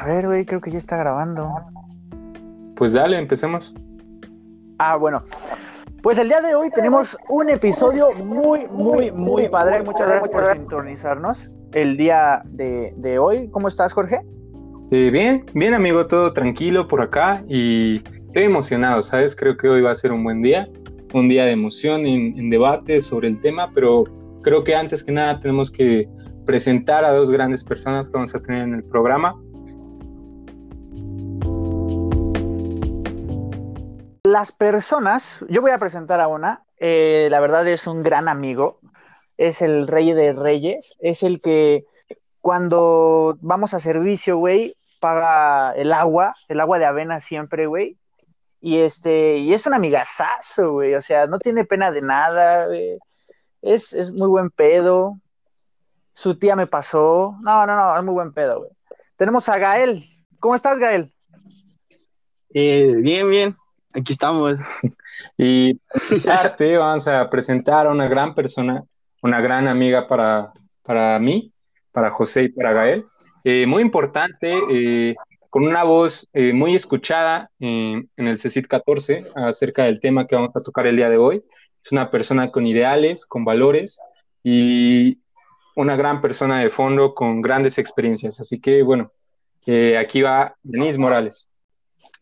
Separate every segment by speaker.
Speaker 1: A ver, güey, creo que ya está grabando.
Speaker 2: Pues dale, empecemos.
Speaker 1: Ah, bueno. Pues el día de hoy tenemos un episodio muy, muy, muy padre. Muchas gracias por sintonizarnos el día de, hoy. ¿Cómo estás, Jorge?
Speaker 2: Eh, bien, bien, amigo, todo tranquilo por acá y estoy emocionado, ¿sabes? Creo que hoy va a ser un buen día, un día de emoción en, en debate sobre el tema, pero creo que antes que nada tenemos que presentar a dos grandes personas que vamos a tener en el programa.
Speaker 1: Las personas, yo voy a presentar a una, eh, la verdad es un gran amigo, es el rey de reyes, es el que cuando vamos a servicio, güey, paga el agua, el agua de avena siempre, güey, y este, y es un amigazazo, güey, o sea, no tiene pena de nada, güey. Es, es muy buen pedo, su tía me pasó. No, no, no, es muy buen pedo, güey. Tenemos a Gael. ¿Cómo estás, Gael?
Speaker 3: Eh, bien, bien. Aquí estamos.
Speaker 2: Y vamos a presentar a una gran persona, una gran amiga para, para mí, para José y para Gael. Eh, muy importante, eh, con una voz muy escuchada en el CECIT 14 acerca del tema que vamos a tocar el día de hoy. Es una persona con ideales, con valores y una gran persona de fondo con grandes experiencias. Así que bueno, eh, aquí va Denise Morales.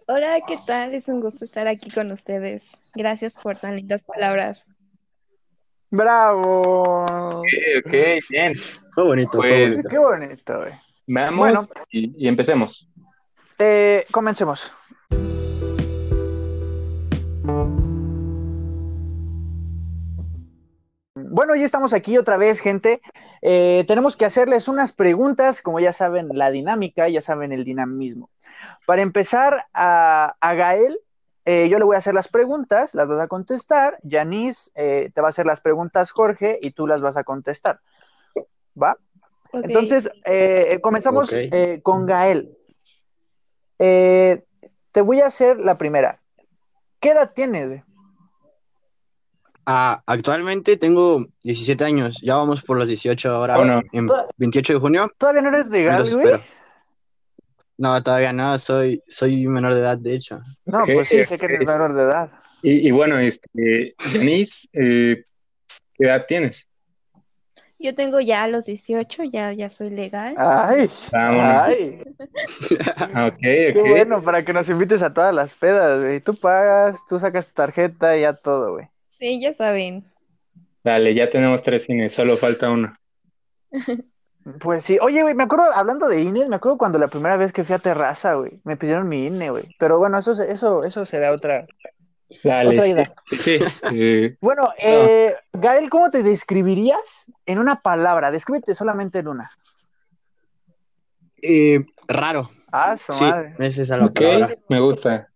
Speaker 4: Hola, ¿qué tal? Es un gusto estar aquí con ustedes. Gracias por tan lindas palabras.
Speaker 1: ¡Bravo!
Speaker 2: Ok, ok, bien.
Speaker 3: Fue bonito, fue
Speaker 1: pues,
Speaker 3: bonito.
Speaker 1: Qué bonito, güey.
Speaker 2: Veamos
Speaker 1: Bueno.
Speaker 2: y, y empecemos.
Speaker 1: Eh, comencemos. Bueno, ya estamos aquí otra vez, gente. Eh, tenemos que hacerles unas preguntas, como ya saben, la dinámica, ya saben el dinamismo. Para empezar, a, a Gael, eh, yo le voy a hacer las preguntas, las vas a contestar. Yanis eh, te va a hacer las preguntas, Jorge, y tú las vas a contestar. ¿Va? Entonces, eh, comenzamos eh, con Gael. Eh, te voy a hacer la primera. ¿Qué edad tienes?
Speaker 3: Ah, actualmente tengo 17 años. Ya vamos por los 18 ahora.
Speaker 2: Bueno.
Speaker 3: En 28 de junio.
Speaker 1: ¿Todavía no eres legal, güey?
Speaker 3: No, todavía no. Soy, soy menor de edad, de hecho.
Speaker 1: No, pues sí, sé que eres menor de edad.
Speaker 2: Y, y bueno, este, Denise, eh, ¿qué edad tienes?
Speaker 4: Yo tengo ya los 18, ya, ya soy legal.
Speaker 1: Ay,
Speaker 2: Vámonos.
Speaker 1: ay,
Speaker 2: Ah, Ok,
Speaker 1: qué
Speaker 2: ok.
Speaker 1: bueno para que nos invites a todas las pedas, güey. Tú pagas, tú sacas tu tarjeta y ya todo, güey.
Speaker 4: Sí, ya saben.
Speaker 2: Dale, ya tenemos tres cines, solo falta uno.
Speaker 1: Pues sí, oye, güey, me acuerdo, hablando de INE, me acuerdo cuando la primera vez que fui a Terraza, güey, me pidieron mi INE, güey. Pero bueno, eso, eso, eso será otra,
Speaker 2: Dale,
Speaker 1: otra
Speaker 2: sí,
Speaker 1: idea.
Speaker 2: sí, eh,
Speaker 1: Bueno, eh, Gael, ¿cómo te describirías en una palabra? Descríbete solamente en una.
Speaker 3: Eh, raro.
Speaker 1: Ah, su
Speaker 3: Sí,
Speaker 1: madre.
Speaker 3: esa es la
Speaker 2: ok,
Speaker 3: palabra.
Speaker 2: me gusta.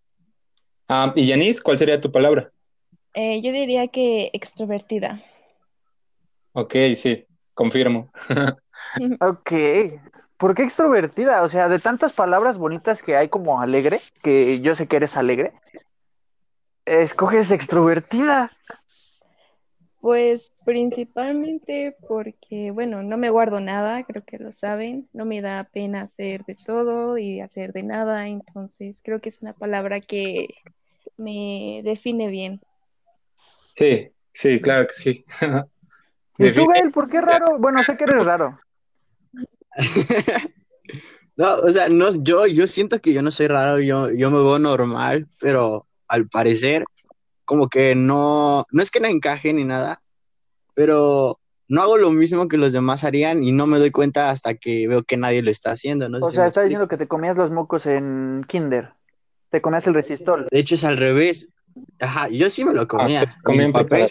Speaker 2: Ah, y Yanis, ¿cuál sería tu palabra?
Speaker 4: Eh, yo diría que extrovertida.
Speaker 2: Ok, sí, confirmo.
Speaker 1: Ok. ¿Por qué extrovertida? O sea, de tantas palabras bonitas que hay como alegre, que yo sé que eres alegre, escoges extrovertida.
Speaker 4: Pues principalmente porque, bueno, no me guardo nada, creo que lo saben. No me da pena hacer de todo y hacer de nada, entonces creo que es una palabra que me define bien.
Speaker 2: Sí, sí, claro que sí.
Speaker 1: ¿Y tú, Gael, por qué raro? Bueno, sé que eres raro.
Speaker 3: No, o sea, no, yo, yo siento que yo no soy raro, yo, yo me veo normal, pero al parecer, como que no, no es que no encaje ni nada, pero no hago lo mismo que los demás harían y no me doy cuenta hasta que veo que nadie lo está haciendo. No
Speaker 1: O sea, está diciendo que te comías los mocos en Kinder. Te comías el resistol.
Speaker 3: De hecho, es al revés. Ajá, yo sí me lo comía.
Speaker 2: Ah, comía
Speaker 3: Mi
Speaker 2: en
Speaker 3: papel.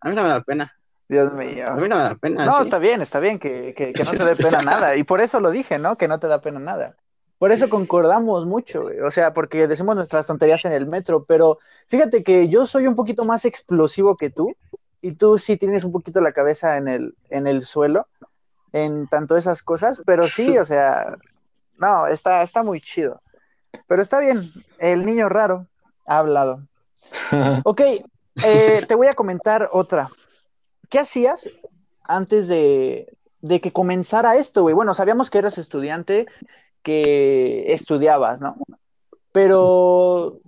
Speaker 3: A mí no me da pena.
Speaker 1: Dios mío.
Speaker 3: A mí no me da pena.
Speaker 1: No,
Speaker 3: sí.
Speaker 1: está bien, está bien que, que, que no te dé pena nada. Y por eso lo dije, ¿no? Que no te da pena nada. Por eso concordamos mucho, güey. O sea, porque decimos nuestras tonterías en el metro, pero fíjate que yo soy un poquito más explosivo que tú y tú sí tienes un poquito la cabeza en el, en el suelo, en tanto esas cosas, pero sí, o sea, no, está, está muy chido. Pero está bien, el niño raro ha hablado. Ok, eh, te voy a comentar otra. ¿Qué hacías antes de, de que comenzara esto, güey? Bueno, sabíamos que eras estudiante que estudiabas, ¿no? Pero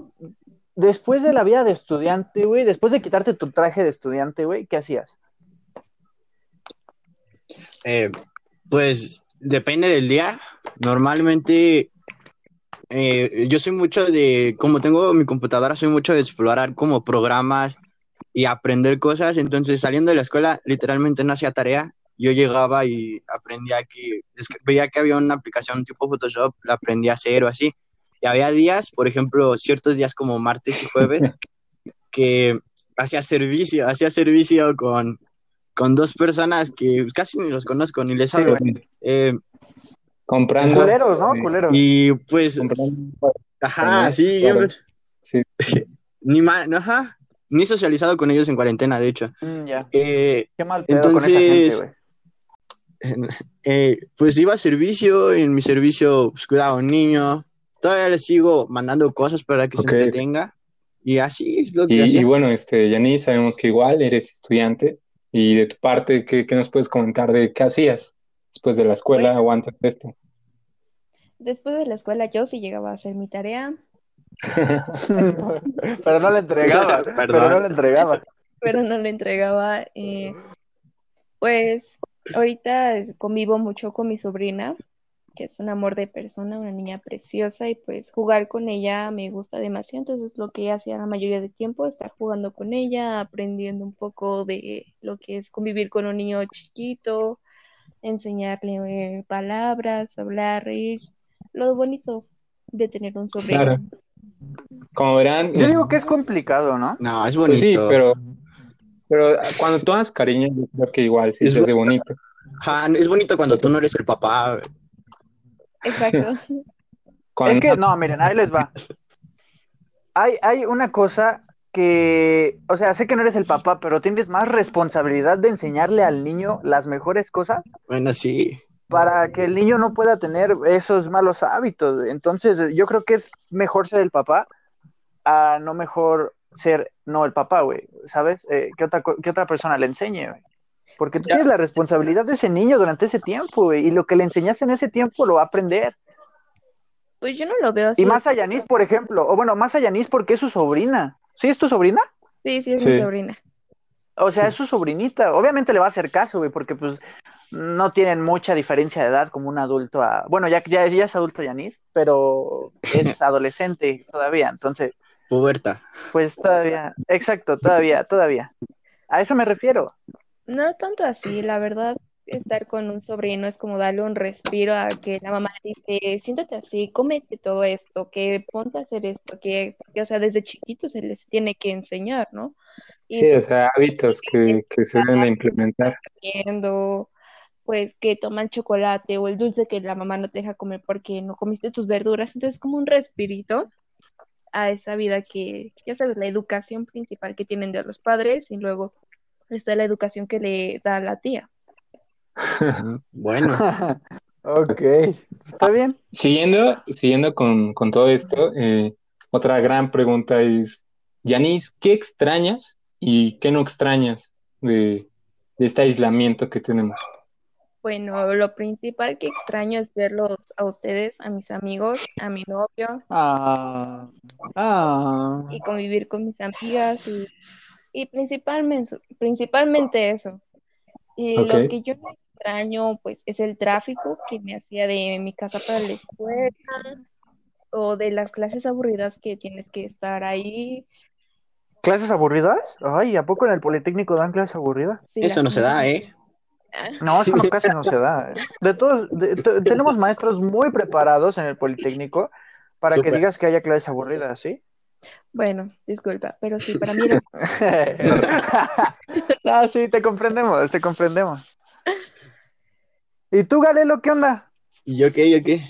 Speaker 1: después de la vida de estudiante, güey, después de quitarte tu traje de estudiante, güey, ¿qué hacías?
Speaker 3: Eh, pues depende del día. Normalmente eh, yo soy mucho de, como tengo mi computadora, soy mucho de explorar como programas y aprender cosas. Entonces saliendo de la escuela, literalmente no hacía tarea. Yo llegaba y aprendía que, veía que había una aplicación tipo Photoshop, la aprendí a hacer o así. Y había días, por ejemplo, ciertos días como martes y jueves, que hacía servicio, hacía servicio con, con dos personas que casi ni los conozco, ni les hablo. Eh,
Speaker 2: comprando.
Speaker 1: Culeros, ¿no? Culeros.
Speaker 3: Y pues, ajá, sí, sí. ni mal, ajá, ni socializado con ellos en cuarentena, de hecho.
Speaker 1: Mm, ya.
Speaker 3: Eh,
Speaker 1: Qué mal pedo
Speaker 3: entonces,
Speaker 1: con esa gente, güey.
Speaker 3: eh, pues iba a servicio, en mi servicio pues, cuidaba a un niño. Todavía le sigo mandando cosas para que se entretenga. Y así es lo que
Speaker 2: Y,
Speaker 3: hacía.
Speaker 2: y bueno, este, Yanis, sabemos que igual eres estudiante y de tu parte, ¿qué, qué nos puedes comentar de qué hacías después de la escuela
Speaker 4: Bueno.
Speaker 2: o antes de esto?
Speaker 4: Después de la escuela yo sí llegaba a hacer mi tarea,
Speaker 1: pero no le entregaba, pero no le entregaba.
Speaker 4: pero no le entregaba. eh, pues ahorita convivo mucho con mi sobrina, que es un amor de persona, una niña preciosa, y pues jugar con ella me gusta demasiado. Entonces lo que ella hacía la mayoría del tiempo, estar jugando con ella, aprendiendo un poco de lo que es convivir con un niño chiquito, enseñarle eh, palabras, hablar, reír, lo bonito de tener un sobrino.
Speaker 2: Claro. Como verán,
Speaker 1: Yo digo que es complicado, ¿no?
Speaker 3: No, es
Speaker 2: pues sí,
Speaker 3: bonito.
Speaker 2: pero, pero cuando tú das cariño, yo creo que igual sí
Speaker 3: Es
Speaker 2: hace bonito.
Speaker 3: Es bonito cuando tú no eres el papá.
Speaker 4: Exacto.
Speaker 2: Cuando-
Speaker 1: Es que, no, miren, ahí les va. Hay, hay una cosa que, o sea, sé que no eres el papá, pero tienes más responsabilidad de enseñarle al niño las mejores cosas
Speaker 3: Bueno, sí.
Speaker 1: Para que el niño no pueda tener esos malos hábitos. Entonces, yo creo que es mejor ser el papá a no mejor ser no el papá, güey, ¿sabes? Eh, que, otra, que otra persona le enseñe, güey. Porque tú
Speaker 3: Ya.
Speaker 1: tienes la responsabilidad de ese niño durante ese tiempo, güey, y lo que le enseñaste en ese tiempo lo va a aprender.
Speaker 4: Pues yo no lo veo así.
Speaker 1: Y más a Yanis, por ejemplo, o bueno, más a Yanis porque es su sobrina. ¿Sí es tu sobrina?
Speaker 4: Sí, sí, es
Speaker 2: Sí.
Speaker 4: mi sobrina.
Speaker 1: O sea,
Speaker 3: Sí.
Speaker 1: es su sobrinita. Obviamente le va a hacer caso, güey, porque pues no tienen mucha diferencia de edad como un adulto a... Bueno, ya, ya, ya es adulto Yanis, pero es adolescente todavía. Entonces,
Speaker 3: Puberta.
Speaker 1: pues todavía... Exacto, todavía, todavía. A eso me refiero.
Speaker 4: No tanto así, la verdad, estar con un sobrino es como darle un respiro a que la mamá le dice, siéntate así, cómete todo esto, que ponte a hacer esto, que, o sea, desde chiquitos se les tiene que enseñar, ¿no? Y
Speaker 2: Sí, o sea, hábitos que, que se deben de implementar.
Speaker 4: pues que toman chocolate o el dulce que la mamá no te deja comer porque no comiste tus verduras. Entonces, como un respirito a esa vida que, ya sabes, la educación principal que tienen de los padres y luego está la educación que le da la tía.
Speaker 3: Bueno,
Speaker 1: ok, está bien.
Speaker 2: Siguiendo, siguiendo con, con todo esto, eh, otra gran pregunta es, Yanis, ¿qué extrañas y qué no extrañas de, de este aislamiento que tenemos?
Speaker 4: Bueno, lo principal que extraño es verlos a ustedes, a mis amigos, a mi novio
Speaker 1: Ah, ah.
Speaker 4: y convivir con mis amigas y, y principalmente, principalmente eso. Y lo que yo no extraño, pues, es el tráfico que me hacía de mi casa para la escuela o de las clases aburridas que tienes que estar ahí.
Speaker 1: ¿Clases aburridas? Ay, ¿a poco en el Politécnico dan clases aburridas?
Speaker 4: Sí,
Speaker 3: eso no se da, ¿eh?
Speaker 4: Ah,
Speaker 1: No, eso no, casi no se da. De todos, de- tenemos maestros muy preparados en el Politécnico para que digas que haya clases aburridas, ¿sí?
Speaker 4: Bueno, disculpa, pero sí, para mí era
Speaker 1: ah, sí, te comprendemos, te comprendemos. ¿Y tú, Galelo, qué onda?
Speaker 3: ¿Y yo qué? ¿Yo qué?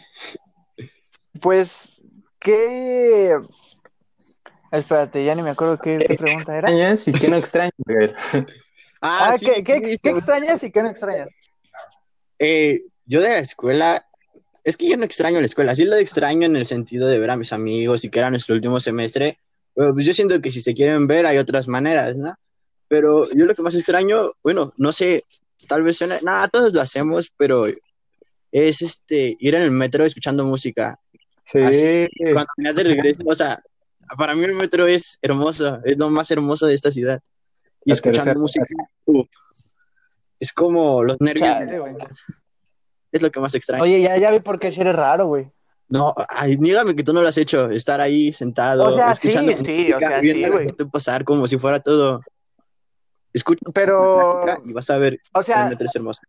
Speaker 1: Pues, ¿qué? Espérate, ya ni me acuerdo qué, qué pregunta era.
Speaker 2: ¿Extrañas y qué no extrañas, Gael?
Speaker 1: Ah,
Speaker 3: sí,
Speaker 1: ¿qué, qué-
Speaker 3: sí,
Speaker 1: qué extrañas y qué no extrañas?
Speaker 3: Eh, yo de la escuela, es que yo no extraño la escuela, sí lo extraño en el sentido de ver a mis amigos y que era nuestro último semestre, pero pues yo siento que si se quieren ver hay otras maneras, ¿no? Pero yo lo que más extraño, bueno, no sé, tal vez suena, nada, todos lo hacemos, pero es este ir en el metro escuchando música.
Speaker 2: Sí,
Speaker 3: Así, Cuando venías de regreso, o sea, para mí el metro es hermoso, es lo más hermoso de esta ciudad. Y
Speaker 2: La
Speaker 3: escuchando
Speaker 2: tercera.
Speaker 3: música, es como los nervios,
Speaker 1: Chale,
Speaker 3: es lo que más extraño.
Speaker 1: Oye, ya, ya vi por qué si eres raro, güey.
Speaker 3: No, ay, nígame que tú no lo has hecho, estar ahí sentado,
Speaker 1: O sea,
Speaker 3: escuchando
Speaker 1: sí, sí, o
Speaker 3: música,
Speaker 1: sea,
Speaker 3: viendo
Speaker 1: sí,
Speaker 3: pasar como si fuera todo. Escucha
Speaker 1: Pero,
Speaker 3: y vas a ver
Speaker 1: o sea,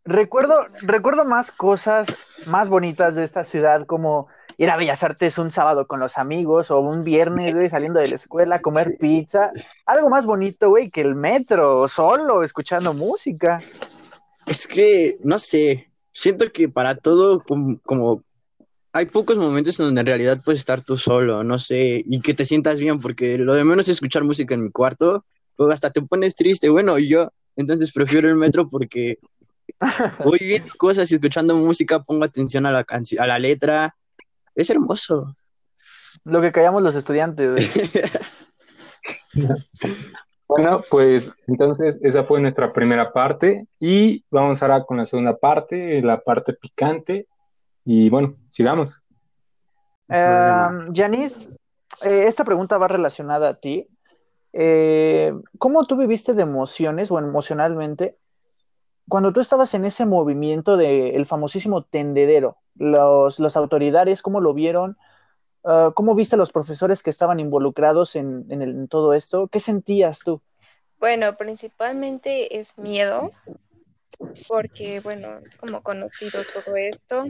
Speaker 1: recuerdo, recuerdo más cosas más bonitas de esta ciudad, como ir a Bellas Artes un sábado con los amigos o un viernes, güey, saliendo de la escuela, comer
Speaker 3: Sí.
Speaker 1: pizza. Algo más bonito, güey, que el metro, solo, escuchando música.
Speaker 3: Es que, no sé, siento que para todo, como, como hay pocos momentos en donde en realidad puedes estar tú solo, no sé, y que te sientas bien, porque lo de menos es escuchar música en mi cuarto, luego hasta te pones triste, bueno, y yo, entonces prefiero el metro porque voy viendo cosas y escuchando música, pongo atención a la canción, a la letra, es hermoso.
Speaker 1: Lo que callamos los estudiantes.
Speaker 2: Bueno, pues entonces esa fue nuestra primera parte y vamos ahora con la segunda parte, la parte picante. Y bueno, sigamos.
Speaker 1: Eh, Janice, eh, esta pregunta va relacionada a ti. Eh, ¿cómo tú viviste de emociones o emocionalmente cuando tú estabas en ese movimiento del famosísimo tendedero? Los, los autoridades, ¿cómo lo vieron? Ah, ¿cómo viste a los profesores que estaban involucrados en, en el- en todo esto? ¿Qué sentías tú?
Speaker 4: Bueno, principalmente es miedo, porque, bueno, como conocido todo esto.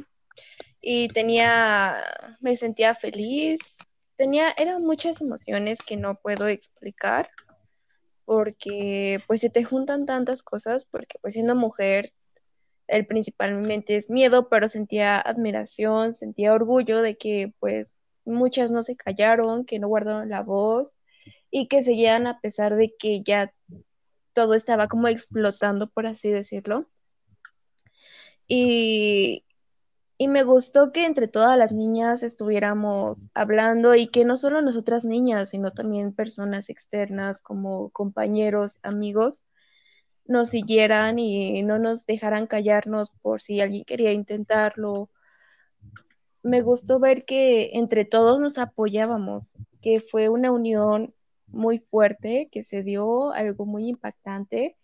Speaker 4: Y tenía, me sentía feliz, tenía, eran muchas emociones que no puedo explicar, porque pues se te juntan tantas cosas, porque pues siendo mujer, el principalmente es miedo, pero sentía admiración, sentía orgullo de que pues muchas no se callaron, que no guardaron la voz y que seguían a pesar de que ya todo estaba como explotando, por así decirlo. Y, y me gustó que entre todas las niñas estuviéramos hablando y que no solo nosotras niñas, sino también personas externas como compañeros, amigos, nos siguieran y no nos dejaran callarnos por si alguien quería intentarlo. Me gustó ver que entre todos nos apoyábamos, que fue una unión muy fuerte, que se dio algo muy impactante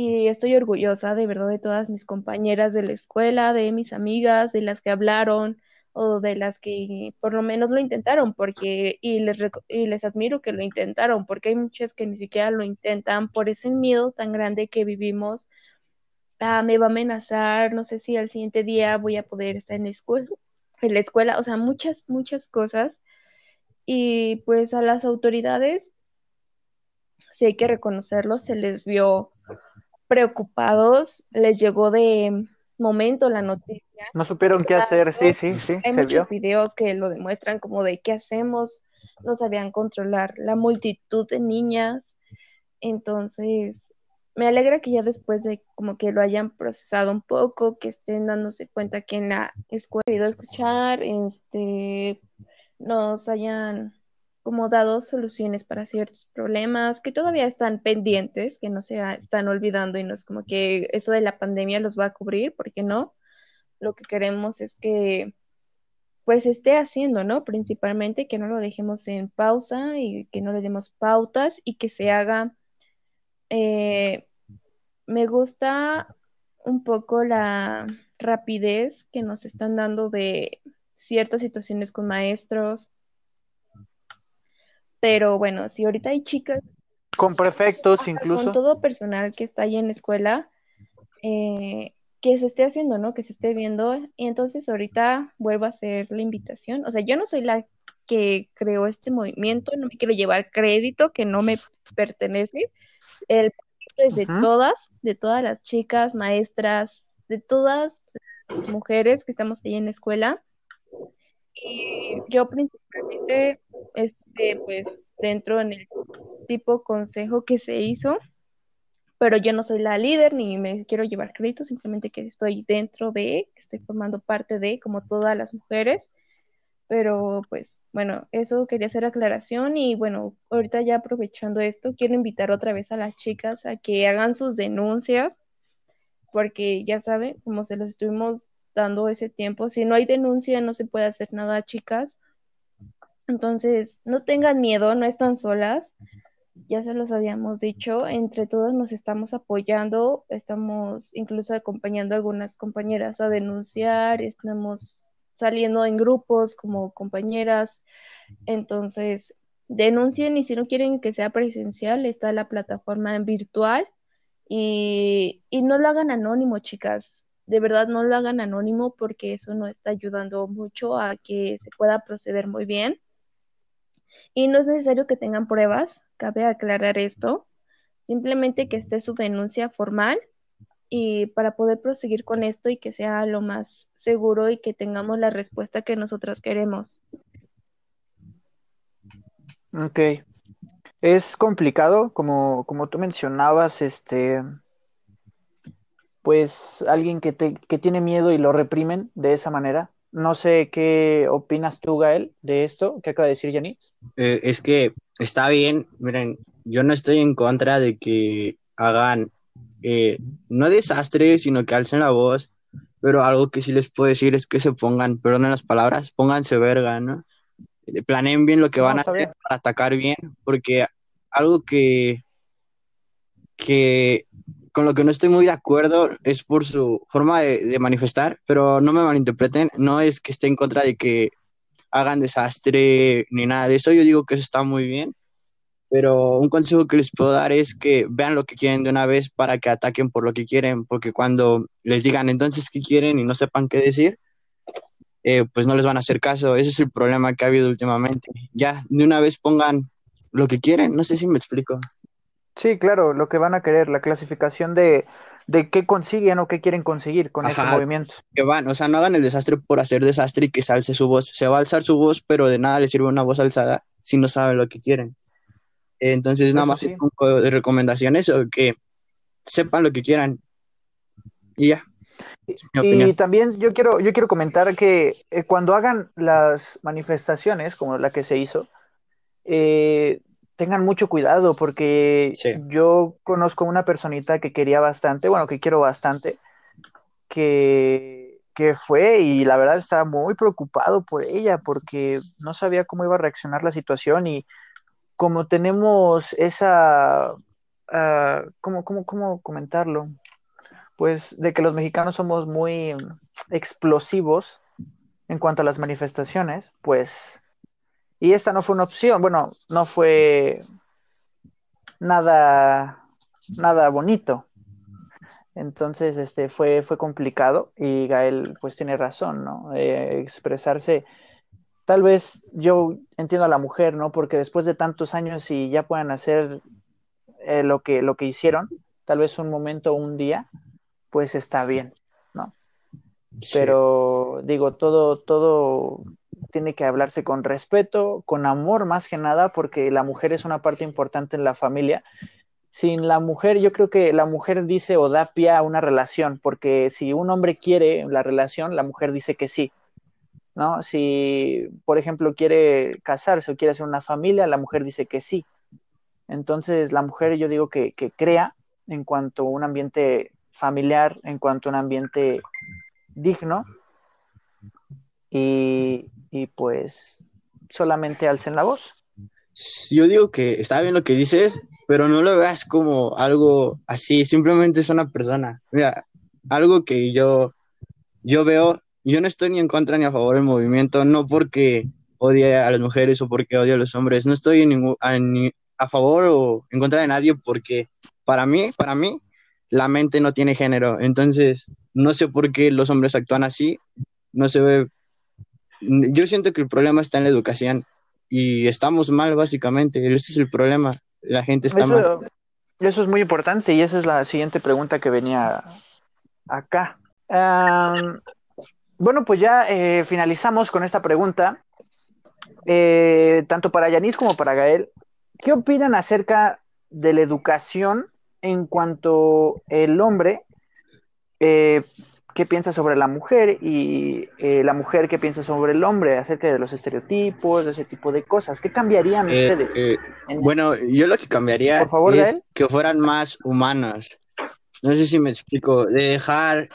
Speaker 4: y estoy orgullosa de verdad de todas mis compañeras de la escuela, de mis amigas, de las que hablaron o de las que por lo menos lo intentaron, porque y les, y les admiro que lo intentaron, porque hay muchas que ni siquiera lo intentan por ese miedo tan grande que vivimos. Ah, me va a amenazar, no sé si al siguiente día voy a poder estar en la escuela, en la escuela, o sea, muchas, muchas cosas. Y pues a las autoridades, sí hay que reconocerlo, se les vio preocupados, les llegó de momento la noticia.
Speaker 1: No supieron qué hacer, sí, sí, sí,
Speaker 4: Hay
Speaker 1: se
Speaker 4: muchos
Speaker 1: vio.
Speaker 4: videos que lo demuestran como de qué hacemos, no sabían controlar la multitud de niñas. Entonces, me alegra que ya después de como que lo hayan procesado un poco, que estén dándose cuenta que en la escuela he ido a escuchar, este, nos hayan como dado soluciones para ciertos problemas que todavía están pendientes, que no se están olvidando y no es como que eso de la pandemia los va a cubrir, porque no. Lo que queremos es que pues esté haciendo, ¿no? Principalmente que no lo dejemos en pausa y que no le demos pautas y que se haga. eh, me gusta un poco la rapidez que nos están dando de ciertas situaciones con maestros, pero bueno, si ahorita hay chicas
Speaker 1: Con prefectos
Speaker 4: con
Speaker 1: incluso.
Speaker 4: todo personal que está ahí en la escuela, eh, que se esté haciendo, ¿no? Que se esté viendo. Y entonces ahorita vuelvo a hacer la invitación. O sea, yo no soy la que creó este movimiento, no me quiero llevar crédito que no me pertenece. El proyecto es de todas, de todas las chicas, maestras, de todas las mujeres que estamos ahí en la escuela. Y yo principalmente, este, pues, dentro en el tipo consejo que se hizo, pero yo no soy la líder ni me quiero llevar crédito, simplemente que estoy dentro de, que estoy formando parte de, como todas las mujeres, pero pues bueno, eso quería hacer aclaración y bueno, ahorita ya aprovechando esto, quiero invitar otra vez a las chicas a que hagan sus denuncias, porque ya saben, como se los estuvimos gastando ese tiempo. Si no hay denuncia, no se puede hacer nada, chicas. Entonces, no tengan miedo, no están solas. Ya se los habíamos dicho, entre todos nos estamos apoyando, estamos incluso acompañando a algunas compañeras a denunciar, estamos saliendo en grupos como compañeras. Entonces, denuncien y si no quieren que sea presencial, está la plataforma en virtual y, y no lo hagan anónimo, chicas. De verdad, no lo hagan anónimo porque eso no está ayudando mucho a que se pueda proceder muy bien. Y no es necesario que tengan pruebas, cabe aclarar esto, simplemente que esté su denuncia formal y para poder proseguir con esto y que sea lo más seguro y que tengamos la respuesta que nosotros queremos.
Speaker 1: Ok. Es complicado, como, como tú mencionabas, este, pues alguien que, te, que tiene miedo y lo reprimen de esa manera. No sé qué opinas tú, Gael, de esto que acaba de decir Yanis.
Speaker 3: Eh, es que está bien, miren, yo no estoy en contra de que hagan, eh, no desastre, sino que alcen la voz, pero algo que sí les puedo decir es que se pongan, perdonen las palabras, pónganse verga, ¿no? Eh, planeen bien lo que
Speaker 1: No,
Speaker 3: van a hacer
Speaker 1: bien.
Speaker 3: para atacar bien, porque algo que, que con lo que no estoy muy de acuerdo es por su forma de, manifestar, pero no me malinterpreten, no es que esté en contra de que hagan desastre ni nada de eso, yo digo que eso está muy bien, pero un consejo que les puedo dar es que vean lo que quieren de una vez para que ataquen por lo que quieren, porque cuando les digan entonces qué quieren y no sepan qué decir, eh, pues no les van a hacer caso. Ese es el problema que ha habido últimamente. Ya, de una vez pongan lo que quieren, no sé si me explico.
Speaker 1: Sí, claro, lo que van a querer, la clasificación de, de qué consiguen o qué quieren conseguir con ese
Speaker 3: Ajá.
Speaker 1: movimiento.
Speaker 3: Que van, o sea, no hagan el desastre por hacer desastre y que se alce su voz. Se va a alzar su voz, pero de nada les sirve una voz alzada si no saben lo que quieren. Entonces, nada más
Speaker 1: sí.
Speaker 3: es un poco de recomendaciones o que sepan lo que quieran. Y ya.
Speaker 1: Y también yo quiero, yo quiero comentar que eh, cuando hagan las manifestaciones, como la que se hizo, eh, tengan mucho cuidado porque
Speaker 3: Sí.
Speaker 1: yo conozco una personita que quería bastante, bueno, que quiero bastante, que, que fue y la verdad estaba muy preocupado por ella porque no sabía cómo iba a reaccionar la situación y como tenemos esa, ah, ¿cómo, cómo, cómo comentarlo? Pues de que los mexicanos somos muy explosivos en cuanto a las manifestaciones, pues, y esta no fue una opción, bueno, no fue nada, nada bonito. Entonces, este, fue, fue complicado y Gael, pues, tiene razón, ¿no? Eh, expresarse. Tal vez yo entiendo a la mujer, ¿no? Porque después de tantos años y ya puedan hacer eh, lo que, lo que hicieron, tal vez un momento, un día, pues está bien, ¿no? Pero digo, todo, todo tiene que hablarse con respeto, con amor más que nada, porque la mujer es una parte importante en la familia. Sin la mujer, yo creo que la mujer dice o da pie a una relación, porque si un hombre quiere la relación, la mujer dice que sí, ¿no? Si, por ejemplo, quiere casarse o quiere hacer una familia, la mujer dice que sí. Entonces, la mujer yo digo que, que crea en cuanto a un ambiente familiar, en cuanto a un ambiente digno, y, y pues solamente alcen la voz.
Speaker 3: Yo digo que está bien lo que dices, pero no lo veas como algo así, simplemente es una persona. Mira, algo que yo, yo veo, yo no estoy ni en contra ni a favor del movimiento, no porque odie a las mujeres o porque odie a los hombres, no estoy en ningún, a, favor o en contra de nadie porque para mí, para mí, la mente no tiene género, entonces no sé por qué los hombres actúan así, no se yo siento que el problema está en la educación y estamos mal básicamente, ese es el problema, la gente está mal.
Speaker 1: Eso, es muy importante y esa es la siguiente pregunta que venía acá. Bueno, pues ya eh, finalizamos con esta pregunta, eh, tanto para Yanis como para Gael. ¿Qué opinan acerca de la educación en cuanto el hombre, eh, qué piensa sobre la mujer y eh, la mujer qué piensa sobre el hombre, acerca de los estereotipos, de ese tipo de cosas? ¿Qué cambiarían
Speaker 3: Eh,
Speaker 1: ustedes?
Speaker 3: eh,
Speaker 1: en-
Speaker 3: bueno, yo lo que cambiaría
Speaker 1: Por favor,
Speaker 3: es que fueran más humanos. No sé si me explico, de dejar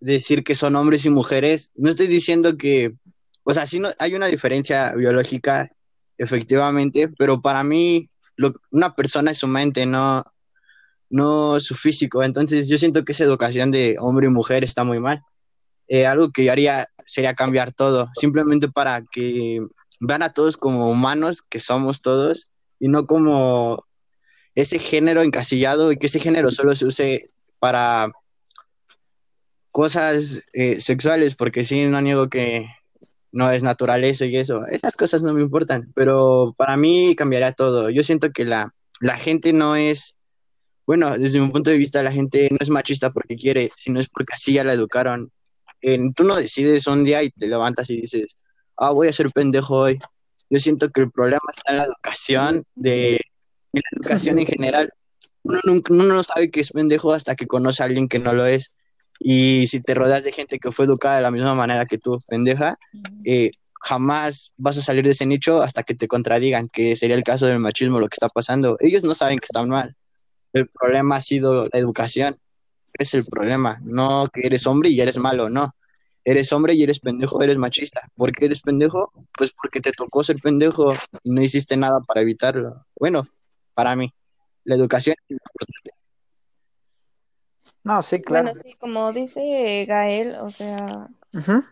Speaker 3: decir que son hombres y mujeres, no estoy diciendo que, o sea, sí no, hay una diferencia biológica, efectivamente, pero para mí una persona es su mente, no, no su físico. Entonces yo siento que esa educación de hombre y mujer está muy mal. Eh, algo que yo haría sería cambiar todo, simplemente para que vean a todos como humanos que somos todos y no como ese género encasillado y que ese género solo se use para cosas eh, sexuales, porque sí, no niego que no es naturaleza y eso, esas cosas no me importan, pero para mí cambiaría todo. Yo siento que la, la gente no es, bueno, desde mi punto de vista, la gente no es machista porque quiere, sino es porque así ya la educaron. tú no decides un día y te levantas y dices, ah, voy a ser pendejo hoy. Yo siento que el problema está en la educación, de, en la educación en general. Uno, uno no sabe que es pendejo hasta que conoce a alguien que no lo es. Y si te rodeas de gente que fue educada de la misma manera que tú, pendeja, eh, jamás vas a salir de ese nicho hasta que te contradigan, que sería el caso del machismo, lo que está pasando. Ellos no saben que están mal. El problema ha sido la educación. Es el problema. No que eres hombre y eres malo, no eres hombre y eres pendejo, eres machista. ¿Por qué eres pendejo? Pues porque te tocó ser pendejo y no hiciste nada para evitarlo. Bueno, para mí, la educación es importante.
Speaker 1: No, sí, claro.
Speaker 4: Bueno, sí, como dice Gael, o sea,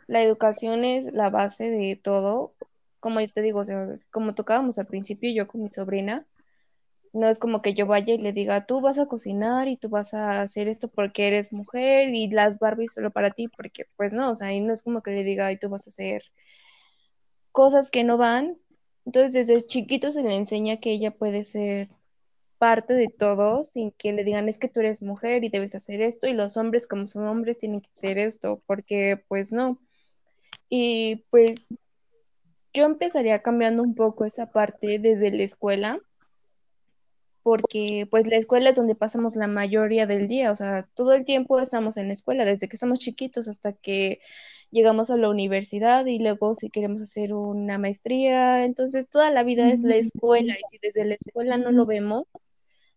Speaker 4: la educación es la base de todo. Como yo te digo, o sea, como tocábamos al principio, yo con mi sobrina, no es como que yo vaya y le diga, tú vas a cocinar y tú vas a hacer esto porque eres mujer y las Barbies solo para ti, porque pues no, o sea, ahí no es como que le diga, y tú vas a hacer cosas que no van. Entonces, desde chiquito se le enseña que ella puede ser parte de todo sin que le digan es que tú eres mujer y debes hacer esto y los hombres como son hombres tienen que hacer esto, porque pues no. Y pues yo empezaría cambiando un poco esa parte desde la escuela porque pues la escuela es donde pasamos la mayoría del día, o sea, todo el tiempo estamos en la escuela, desde que somos chiquitos hasta que llegamos a la universidad y luego si queremos hacer una maestría, entonces toda la vida es la escuela y si desde la escuela no lo vemos,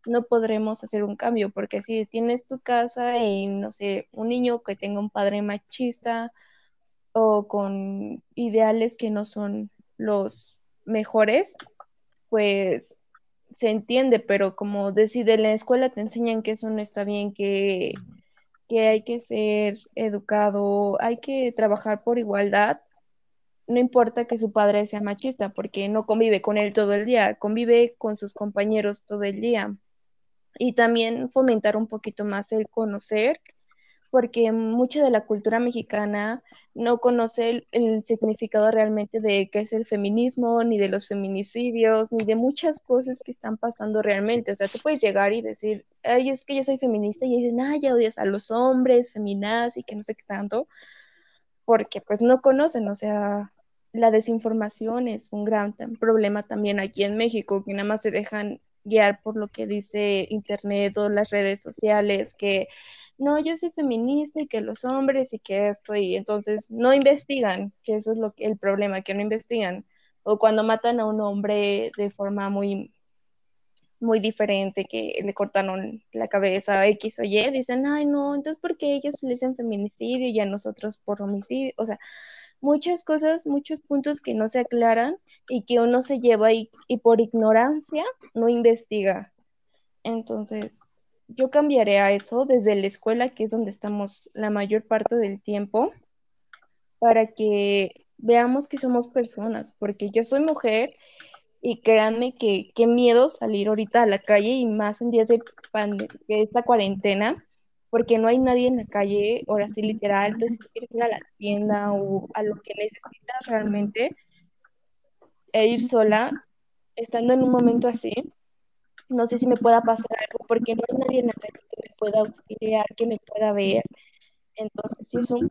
Speaker 4: no podremos hacer un cambio, porque si tienes tu casa y no sé, un niño que tenga un padre machista o con ideales que no son los mejores, pues se entiende, pero como decide en la escuela te enseñan que eso no está bien, que, que hay que ser educado, hay que trabajar por igualdad, no importa que su padre sea machista, porque no convive con él todo el día, convive con sus compañeros todo el día. Y también fomentar un poquito más el conocer porque mucha de la cultura mexicana no conoce el, significado realmente de qué es el feminismo, ni de los feminicidios, ni de muchas cosas que están pasando realmente. O sea, tú puedes llegar y decir, ay, es que yo soy feminista, y dicen, ay, ya odias a los hombres, feminaz, y que no sé qué tanto, porque pues no conocen, o sea, la desinformación es un gran problema también aquí en México, que nada más se dejan guiar por lo que dice Internet o las redes sociales, que no, yo soy feminista y que los hombres y que esto, y entonces no investigan, que eso es lo que, el problema, que no investigan. O cuando matan a un hombre de forma muy, muy diferente, que le cortaron la cabeza X o Y, dicen, ay, no, entonces ¿por qué ellos le dicen feminicidio y a nosotros por homicidio? O sea, muchas cosas, muchos puntos que no se aclaran y que uno se lleva y, y por ignorancia no investiga. Entonces, yo cambiaré a eso desde la escuela, que es donde estamos la mayor parte del tiempo, para que veamos que somos personas, porque yo soy mujer y créanme que qué miedo salir ahorita a la calle y más en días de, esta cuarentena, porque no hay nadie en la calle, ahora sí literal, entonces quieres ir a la tienda o a lo que necesitas realmente, e ir sola, estando en un momento así, no sé si me pueda pasar algo porque no hay nadie en la calle que me pueda auxiliar, que me pueda ver. Entonces, sí son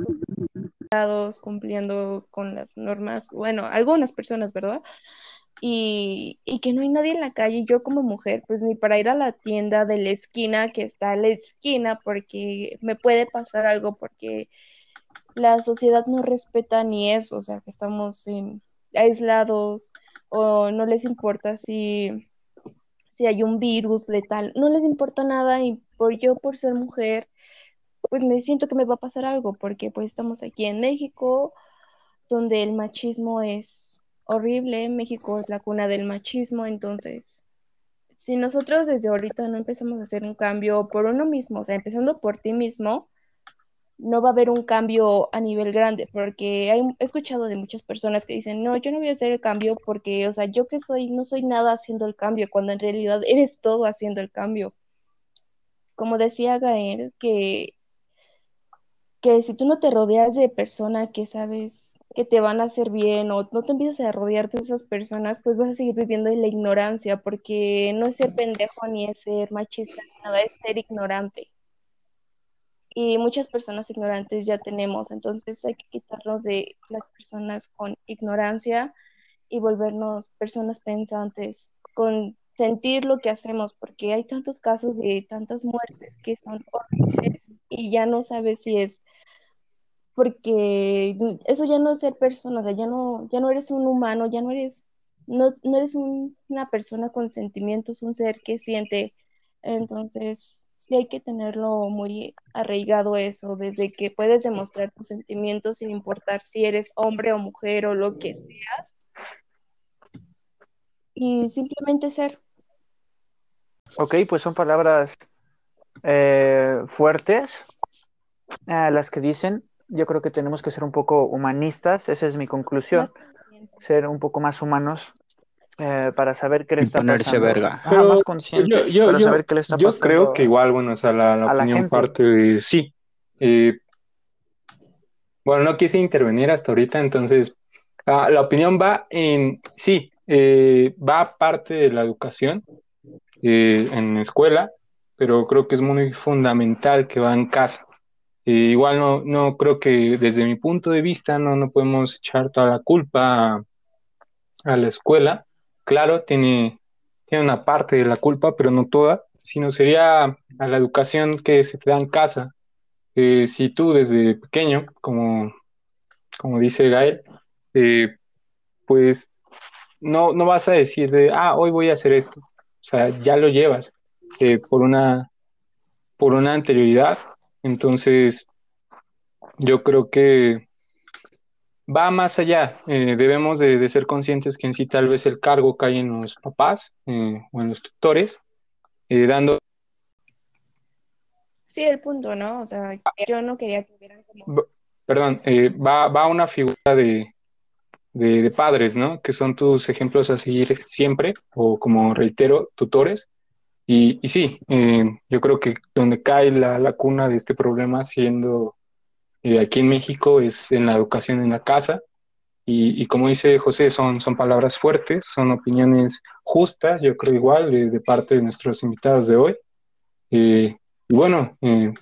Speaker 4: cumpliendo con las normas, bueno, algunas personas, ¿verdad? Y, y, que no hay nadie en la calle, yo como mujer, pues ni para ir a la tienda de la esquina que está a la esquina, porque me puede pasar algo, porque la sociedad no respeta ni eso, o sea, que estamos en, aislados o no les importa si si hay un virus letal, no les importa nada y por yo por ser mujer, pues me siento que me va a pasar algo, porque pues estamos aquí en México, donde el machismo es horrible, México es la cuna del machismo, entonces si nosotros desde ahorita no empezamos a hacer un cambio por uno mismo, o sea, empezando por ti mismo, no va a haber un cambio a nivel grande, porque he escuchado de muchas personas que dicen, no, yo no voy a hacer el cambio porque, o sea, yo que soy, no soy nada haciendo el cambio, cuando en realidad eres todo haciendo el cambio. Como decía Gael, que, que si tú no te rodeas de personas que sabes que te van a hacer bien o no te empiezas a rodear de esas personas, pues vas a seguir viviendo en la ignorancia, porque no es ser pendejo ni es ser machista, nada, es ser ignorante y muchas personas ignorantes ya tenemos, entonces hay que quitarnos de las personas con ignorancia y volvernos personas pensantes, con sentir lo que hacemos, porque hay tantos casos de tantas muertes que son horribles y ya no sabes si es porque eso ya no es ser persona, o sea, ya no, ya no eres un humano, ya no eres, no, no eres una persona con sentimientos, un ser que siente. Entonces, sí hay que tenerlo muy arraigado eso, desde que puedes demostrar tus sentimientos sin importar si eres hombre o mujer o lo que seas. Y simplemente ser.
Speaker 1: Ok, pues son palabras eh, fuertes las que dicen. Yo creo que tenemos que ser un poco humanistas, esa es mi conclusión, ser un poco más humanos eh, para saber qué le está
Speaker 3: ponerse verga.
Speaker 1: más consciente
Speaker 2: yo, para saber qué le está yo creo que igual, bueno, o sea, la, opinión parte de sí. Eh, bueno, no quise intervenir hasta ahorita, entonces ah, la opinión va en, sí, eh, va parte de la educación en escuela, pero creo que es muy fundamental que va en casa. igual no, no creo que desde mi punto de vista no, no podemos echar toda la culpa a la escuela, claro, tiene, tiene una parte de la culpa, pero no toda, sino sería a la educación que se te da en casa. Eh, si tú desde pequeño, como, como dice Gael, eh, pues no, no vas a decir de, ah, hoy voy a hacer esto. O sea, ya lo llevas eh, por, una, por una anterioridad. Entonces, yo creo que va más allá. Eh, debemos de, ser conscientes que en sí tal vez el cargo cae en los papás eh, o en los tutores, eh, dando...
Speaker 4: Sí, el punto, ¿no? O sea, yo no quería que hubieran como...
Speaker 2: Perdón, va, va una figura de, de, padres, ¿no? Que son tus ejemplos a seguir siempre, o como reitero, tutores. Y, y sí, yo creo que donde cae la, la cuna de este problema siendo aquí en México es en la educación en la casa. Y, como dice José, son, son palabras fuertes, son opiniones justas, yo creo igual, de, parte de nuestros invitados de hoy. Eh, y bueno, eh,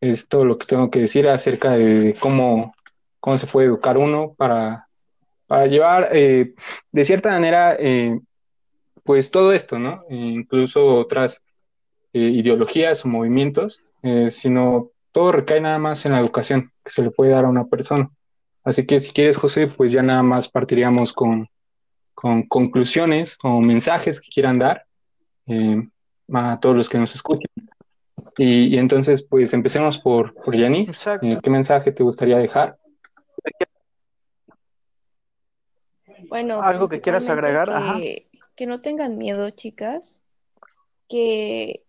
Speaker 2: es todo lo que tengo que decir acerca de cómo, cómo se puede educar uno para, para llevar, eh, de cierta manera, pues todo esto, ¿no? incluso otras ideologías o movimientos, sino todo recae nada más en la educación que se le puede dar a una persona. Así que si quieres, José, pues ya nada más partiríamos con, conclusiones o mensajes que quieran dar eh, a todos los que nos escuchen. Y, entonces, pues empecemos por, por Yanis. Eh, ¿Qué mensaje te gustaría dejar?
Speaker 4: Bueno,
Speaker 1: algo que quieras agregar.
Speaker 4: Que, que no tengan miedo, chicas, que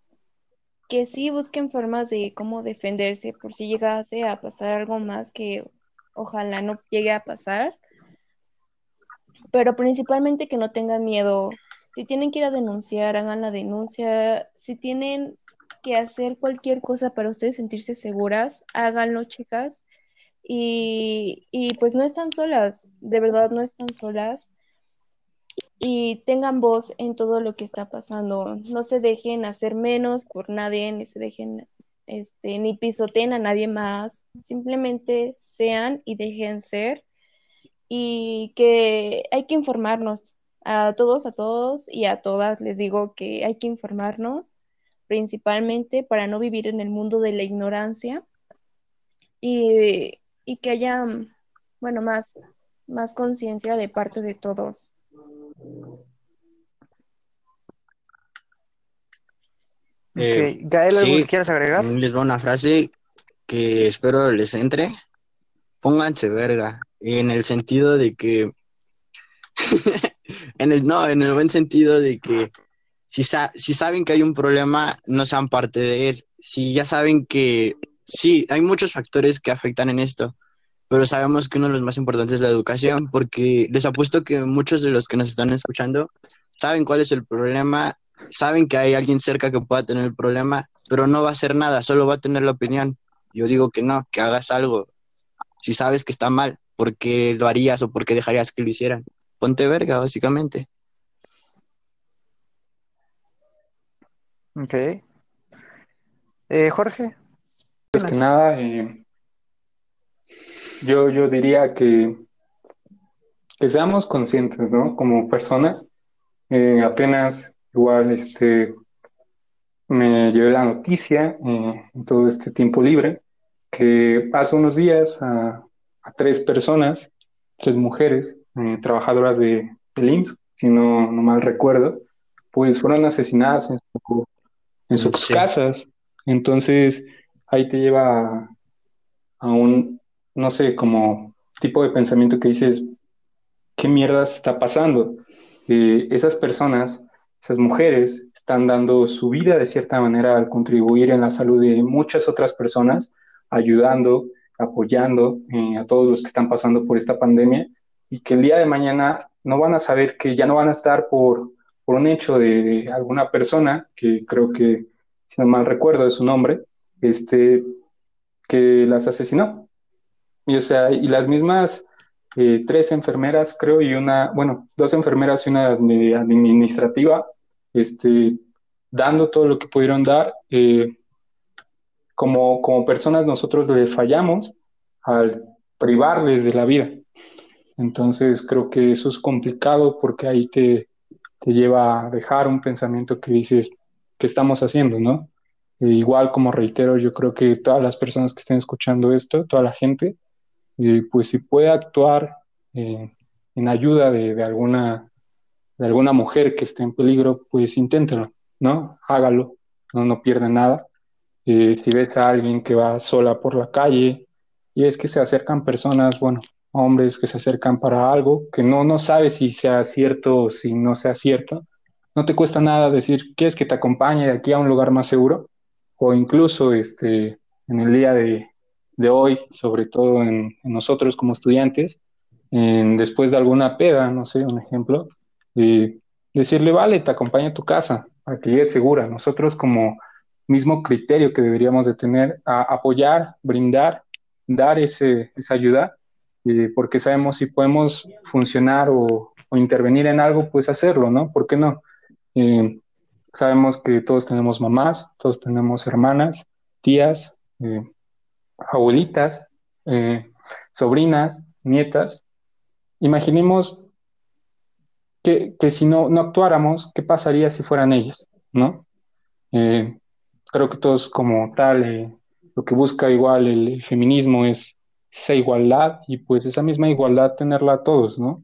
Speaker 4: que sí busquen formas de cómo defenderse por si llegase a pasar algo más que ojalá no llegue a pasar. Pero principalmente que no tengan miedo. Si tienen que ir a denunciar, hagan la denuncia. Si tienen que hacer cualquier cosa para ustedes sentirse seguras, háganlo, chicas. Y, y pues no están solas, de verdad no están solas y tengan voz en todo lo que está pasando. No se dejen hacer menos por nadie, ni se dejen, este, ni pisoteen a nadie más. Simplemente sean y dejen ser. Y que hay que informarnos a todos, a todos y a todas. Les digo que hay que informarnos principalmente para no vivir en el mundo de la ignorancia y, y que haya, bueno, más, más conciencia de parte de todos.
Speaker 1: Eh, Gael, ¿algo que quieras agregar?
Speaker 3: Les va una frase que espero les entre, pónganse verga, en el sentido de que, en el, no, en el buen sentido de que si, si saben que hay un problema, no sean parte de él. Si ya saben que sí, hay muchos factores que afectan en esto, pero sabemos que uno de los más importantes es la educación, porque les apuesto que muchos de los que nos están escuchando saben cuál es el problema, saben que hay alguien cerca que pueda tener el problema, pero no va a hacer nada, solo va a tener la opinión. Yo digo que no, que hagas algo. Si sabes que está mal, ¿por qué lo harías o por qué dejarías que lo hicieran? Ponte verga, básicamente.
Speaker 1: Ok. Eh, Jorge.
Speaker 2: Pues que nada, eh, yo, yo diría que, que seamos conscientes, ¿no? Como personas, eh, apenas igual este, me llevé la noticia en todo este tiempo libre que hace unos días a, tres personas, tres mujeres, trabajadoras de, de si no, no mal recuerdo, pues fueron asesinadas en su en sus casas. Entonces, ahí te lleva a, un, no sé, como tipo de pensamiento que dices, ¿qué mierda está pasando? Eh, esas personas, esas mujeres, están dando su vida de cierta manera al contribuir en la salud de muchas otras personas, ayudando, apoyando eh, a todos los que están pasando por esta pandemia y que el día de mañana no van a saber que ya no van a estar por por un hecho de, alguna persona, que creo que, si no mal recuerdo, es su nombre, este, que las asesinó. Y, o sea, y las mismas eh, tres enfermeras, creo, y una, bueno, dos enfermeras y una administrativa, este, dando todo lo que pudieron dar. Eh, como, como personas nosotros les fallamos al privarles de la vida. Entonces creo que eso es complicado porque ahí te, te lleva a dejar un pensamiento que dices, ¿qué estamos haciendo, no? E igual, como reitero, yo creo que todas las personas que estén escuchando esto, toda la gente, eh, pues si puede actuar en ayuda de, alguna, de alguna mujer que esté en peligro, pues inténtelo, ¿no? Hágalo, no, no pierde nada. Eh, si ves a alguien que va sola por la calle y es que se acercan personas, bueno, hombres que se acercan para algo, que no, no sabes si sea cierto o si no sea cierto. No te cuesta nada decir, ¿quieres que te acompañe de aquí a un lugar más seguro? O incluso este, en el día de, hoy, sobre todo en, nosotros como estudiantes, después de alguna peda, no sé, un ejemplo, decirle, vale, te acompaño a tu casa, para que llegue segura. Nosotros como mismo criterio que deberíamos de tener, apoyar, brindar, dar ese, esa ayuda, porque sabemos si podemos funcionar o, intervenir en algo, pues hacerlo, ¿no? ¿Por qué no? Sabemos que todos tenemos mamás, todos tenemos hermanas, tías, eh, abuelitas, eh, sobrinas, nietas. Imaginemos que, si no, no, actuáramos, ¿qué pasaría si fueran ellas, ¿no? creo que todos como tal, lo que busca igual el feminismo es esa igualdad y pues esa misma igualdad tenerla a todos, ¿no?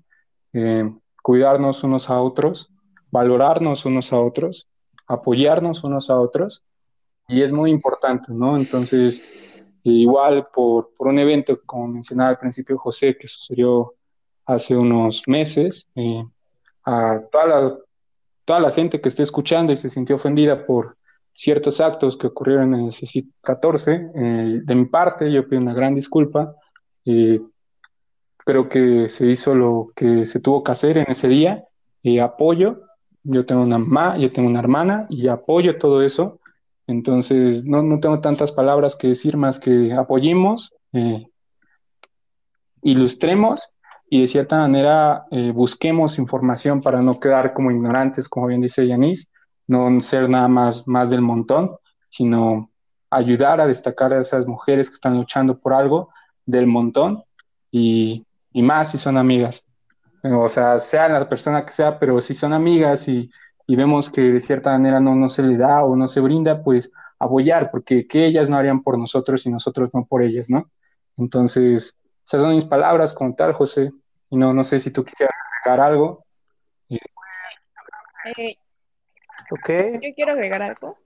Speaker 2: Eh, cuidarnos unos a otros, valorarnos unos a otros, apoyarnos unos a otros y es muy importante, ¿no? Entonces, igual por, por un evento, como mencionaba al principio José, que sucedió hace unos meses, eh, a toda la, toda la gente que esté escuchando y se sintió ofendida por ciertos actos que ocurrieron en el CICIT 14. Eh, de mi parte, yo pido una gran disculpa. y creo que se hizo lo que se tuvo que hacer en ese día. apoyo. Yo tengo una mamá, yo tengo una hermana y apoyo todo eso. Entonces, no, no tengo tantas palabras que decir más que apoyemos, eh, ilustremos y de cierta manera eh, busquemos información para no quedar como ignorantes, como bien dice Yanis, no ser nada más, más del montón, sino ayudar a destacar a esas mujeres que están luchando por algo del montón y, más si son amigas. O sea, sea la persona que sea, pero si son amigas y, vemos que de cierta manera no, no se le da o no se brinda, pues apoyar, porque que ellas no harían por nosotros y nosotros no por ellas, ¿no? Entonces, esas son mis palabras como tal, José. Y no, no sé si tú quisieras agregar algo.
Speaker 4: Eh, yo quiero agregar algo.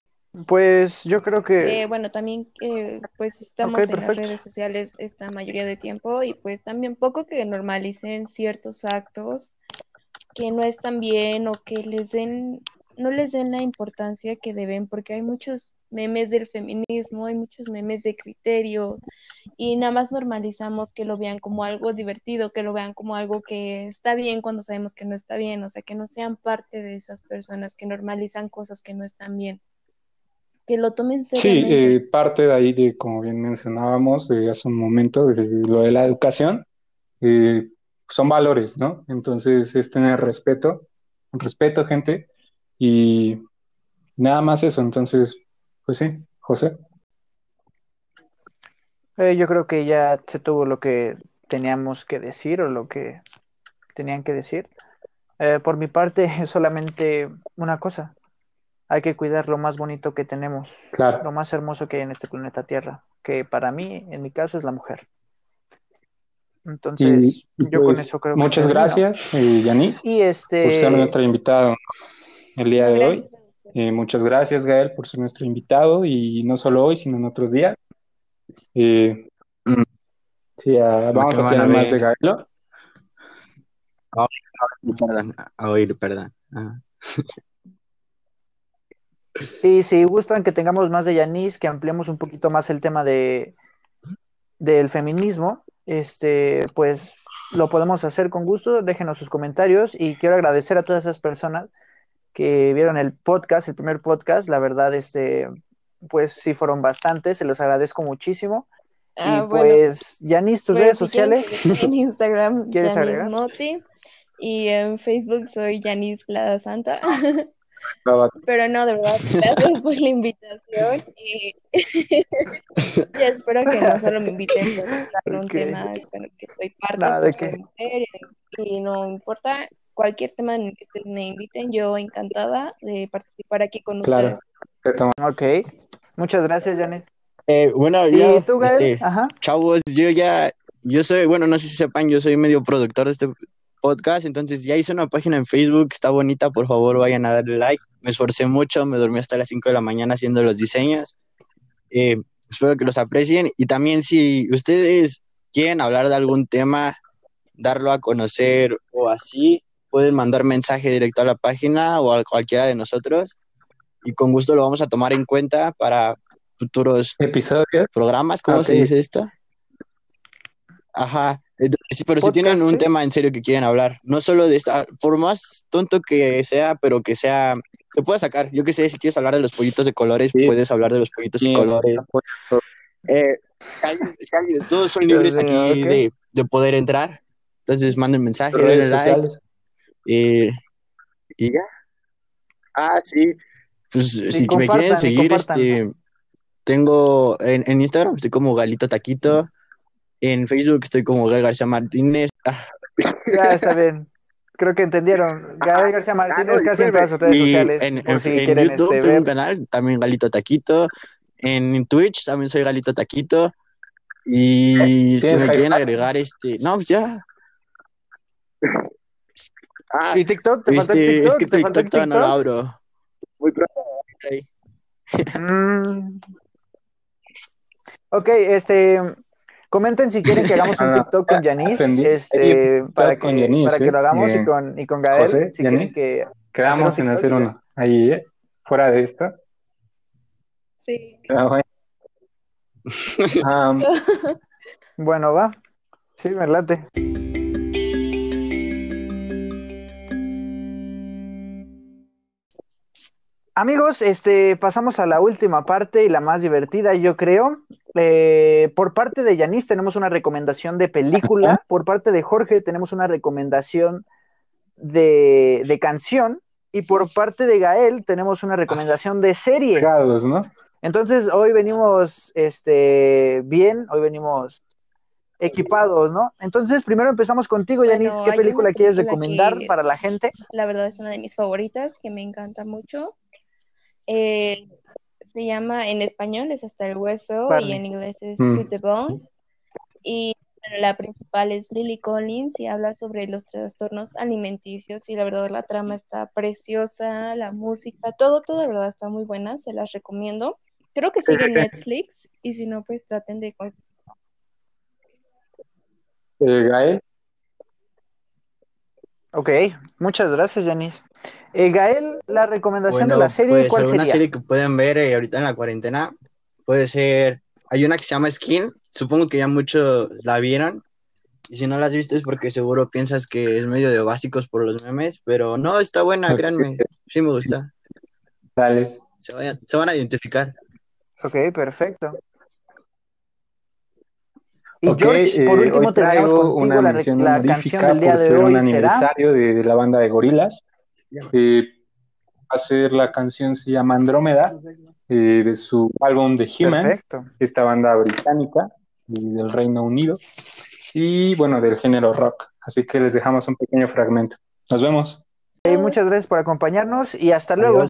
Speaker 1: Pues yo creo que...
Speaker 4: Eh, bueno, también eh, pues estamos
Speaker 1: Ok,
Speaker 4: en
Speaker 1: perfecto.
Speaker 4: las redes sociales esta mayoría de tiempo y pues también poco que normalicen ciertos actos que no están bien o que les den, no les den la importancia que deben, porque hay muchos memes del feminismo, hay muchos memes de criterio y nada más normalizamos que lo vean como algo divertido, que lo vean como algo que está bien cuando sabemos que no está bien, o sea, que no sean parte de esas personas que normalizan cosas que no están bien, que lo tomen
Speaker 2: Sí,
Speaker 4: seriamente.
Speaker 2: eh, parte de ahí de, como bien mencionábamos de hace un momento, de lo de la educación, eh, son valores, ¿no? Entonces es tener respeto, respeto, gente, y nada más eso. Entonces, pues sí, José.
Speaker 1: Eh, yo creo que ya se tuvo lo que teníamos que decir o lo que tenían que decir. Eh, por mi parte, solamente una cosa. Hay que cuidar lo más bonito que tenemos,
Speaker 2: Claro.
Speaker 1: lo más hermoso que hay en este planeta Tierra, que para mí, en mi caso, es la mujer. Entonces,
Speaker 2: y
Speaker 1: yo con
Speaker 2: pues
Speaker 1: eso creo que
Speaker 2: muchas gracias, eh, Yanis,
Speaker 1: Y
Speaker 2: por ser
Speaker 1: este,
Speaker 2: nuestro invitado el día de hoy.
Speaker 4: a.
Speaker 2: Eh, muchas gracias, Gael, por ser nuestro invitado y no solo hoy, sino en otros días. Eh,
Speaker 3: Mm.
Speaker 2: sí, ah,
Speaker 3: ¿Cómo
Speaker 2: vamos a
Speaker 3: a
Speaker 2: tener más de? Gael.
Speaker 3: Perdón, a oír, perdón. Ah.
Speaker 1: y si gustan que tengamos más de Yanis, que ampliemos un poquito más el tema de, del feminismo, este, pues lo podemos hacer con gusto. Déjenos sus comentarios y quiero agradecer a todas esas personas que vieron el podcast, el primer podcast. La verdad, este, pues sí fueron bastantes, se los agradezco muchísimo.
Speaker 4: Ah,
Speaker 1: y
Speaker 4: bueno,
Speaker 1: pues, Yanis, tus
Speaker 4: pues
Speaker 1: redes
Speaker 4: si
Speaker 1: sociales,
Speaker 4: en Instagram,
Speaker 1: ¿quieres
Speaker 4: Yanis
Speaker 1: agregar?
Speaker 4: Moti, y en Facebook soy Yanis la Santa. Pero no, de verdad, gracias por la invitación. Y ya espero que no solo me inviten de un tema con el que estoy parte,
Speaker 1: Nada, ¿de qué?
Speaker 4: mujer, y, y no importa cualquier tema en el que ustedes me inviten, yo encantada de participar aquí con
Speaker 2: Claro,
Speaker 4: ustedes.
Speaker 1: Ok, muchas gracias, Yanis.
Speaker 3: Eh, bueno,
Speaker 1: ¿Y
Speaker 3: yo,
Speaker 1: tú,
Speaker 3: este,
Speaker 1: Ajá.
Speaker 3: chavos, yo ya, yo soy, bueno, no sé si sepan, yo soy medio productor de este podcast, entonces ya hice una página en Facebook, está bonita, por favor vayan a darle like. Me esforcé mucho, me dormí hasta las 5 de la mañana haciendo los diseños. Eh, espero que los aprecien y también si ustedes quieren hablar de algún tema, darlo a conocer o así, pueden mandar mensaje directo a la página o a cualquiera de nosotros y con gusto lo vamos a tomar en cuenta para futuros
Speaker 2: episodios.
Speaker 3: programas, ¿cómo
Speaker 2: Ok.
Speaker 3: se dice esto? Ajá, entonces, pero si tienen un
Speaker 1: sí.
Speaker 3: tema en serio que quieren hablar, no solo de esta, por más tonto que sea, pero que sea, te puedes sacar, yo qué sé, si quieres hablar de los pollitos de colores,
Speaker 2: Sí.
Speaker 3: puedes hablar de los pollitos de colores. Eh, si alguien- todos son libres
Speaker 1: Sí,
Speaker 3: aquí de, de poder entrar, entonces manden mensaje, denle like, eh, y ya. Ah, sí, pues si me quieren seguir, este, tengo en, en Instagram, estoy como Galito Taquito. En Facebook estoy como Gael García Martínez. Ah,
Speaker 1: Ya está bien. Creo que entendieron. Gael García Martínez
Speaker 3: no,
Speaker 1: casi en todas sus redes
Speaker 3: y
Speaker 1: sociales.
Speaker 3: en,
Speaker 1: por
Speaker 3: en-
Speaker 1: si
Speaker 3: en
Speaker 1: quieren
Speaker 3: YouTube
Speaker 1: este,
Speaker 3: tengo un canal, también Galito Taquito. En Twitch también soy Galito Taquito. Y si
Speaker 2: ¿Tienes
Speaker 3: me quieren agregar, este. No, pues ya. Ah,
Speaker 1: ¿Y TikTok? ¿Te el
Speaker 3: este,
Speaker 1: TikTok?
Speaker 3: es que
Speaker 1: ¿Te faltó el
Speaker 3: TikTok todavía no lo abro. Muy pronto. ok.
Speaker 1: Mm. Ok, este. Comenten si quieren que hagamos un
Speaker 2: Ah,
Speaker 1: TikTok con Yanis, este, para que,
Speaker 2: con Yanis,
Speaker 1: para que
Speaker 2: ¿eh?
Speaker 1: lo hagamos
Speaker 2: Eh,
Speaker 1: y con, y con Gael,
Speaker 2: José,
Speaker 1: si quieren que
Speaker 2: Quedamos
Speaker 1: hacer
Speaker 2: en hacer uno. Ahí, ¿eh? Fuera de esto.
Speaker 4: Sí.
Speaker 2: Ah, bueno. Ah,
Speaker 1: Bueno, va. Sí, me late. Amigos, este, pasamos a la última parte y la más divertida, yo creo. Eh, por parte de Yanis tenemos una recomendación de película, por parte de Jorge tenemos una recomendación de, de canción y por parte de Gael tenemos una recomendación de serie.
Speaker 2: pegados, ¿no?
Speaker 1: Entonces, hoy venimos este, bien, hoy venimos equipados, ¿no? Entonces, primero empezamos contigo,
Speaker 4: Bueno,
Speaker 1: Yanis. ¿Qué película quieres
Speaker 4: película
Speaker 1: recomendar
Speaker 4: que-
Speaker 1: para la gente?
Speaker 4: La verdad es una de mis favoritas, que me encanta mucho. Eh, se llama, en español es Hasta el Hueso y en inglés es
Speaker 2: Mm.
Speaker 4: To the Bone. Y bueno, la principal es Lily Collins y habla sobre los trastornos alimenticios y la verdad la trama está preciosa, la música, todo, todo de verdad está muy buena, se las recomiendo. Creo que sigue en Netflix y si no, pues traten de...
Speaker 2: Eh, Gael.
Speaker 1: Ok, muchas gracias, Yanis. Eh, Gael, la recomendación de la serie,
Speaker 3: pues
Speaker 1: ¿cuál
Speaker 3: alguna
Speaker 1: sería?
Speaker 3: serie que pueden ver eh, ahorita en la cuarentena puede ser, hay una que se llama Skin, supongo que ya muchos la vieron, y si no la has visto es porque seguro piensas que es medio de básicos por los memes, pero no, está buena, créanme, sí me gusta,
Speaker 2: Dale.
Speaker 3: se, vayan- se van a identificar.
Speaker 1: Ok, perfecto. Y
Speaker 2: Ok,
Speaker 1: George, por
Speaker 2: eh,
Speaker 1: último,
Speaker 2: hoy
Speaker 1: terminamos
Speaker 2: traigo
Speaker 1: contigo.
Speaker 2: una
Speaker 1: La, la canción del día
Speaker 2: por
Speaker 1: de
Speaker 2: ser un
Speaker 1: hoy será.
Speaker 2: aniversario de, de la banda de Gorilas. Eh, va a ser la canción se llama Andrómeda eh, de su álbum The Human, esta banda británica eh, del Reino Unido y bueno del género rock. Así que les dejamos un pequeño fragmento. Nos vemos.
Speaker 1: Eh, muchas gracias por acompañarnos y hasta luego.
Speaker 3: Adiós.